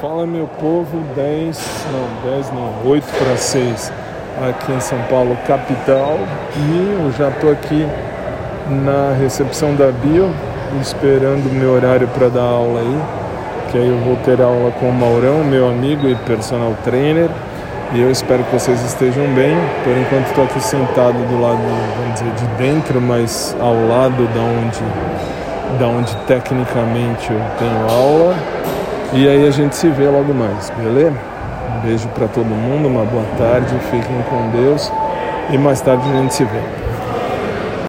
Fala meu povo, 10, não, 10 não, 8 para 6 aqui em São Paulo, capital. E eu já estou aqui na recepção da Bio, esperando o meu horário para dar aula aí. Que aí eu vou ter aula com o Maurão, meu amigo e personal trainer. E eu espero que vocês estejam bem. Por enquanto estou aqui sentado do lado, vamos dizer, de dentro, mas ao lado da onde, da onde tecnicamente eu tenho aula. E aí a gente se vê logo mais, beleza? Um beijo para todo mundo, uma boa tarde, fiquem com Deus e mais tarde a gente se vê.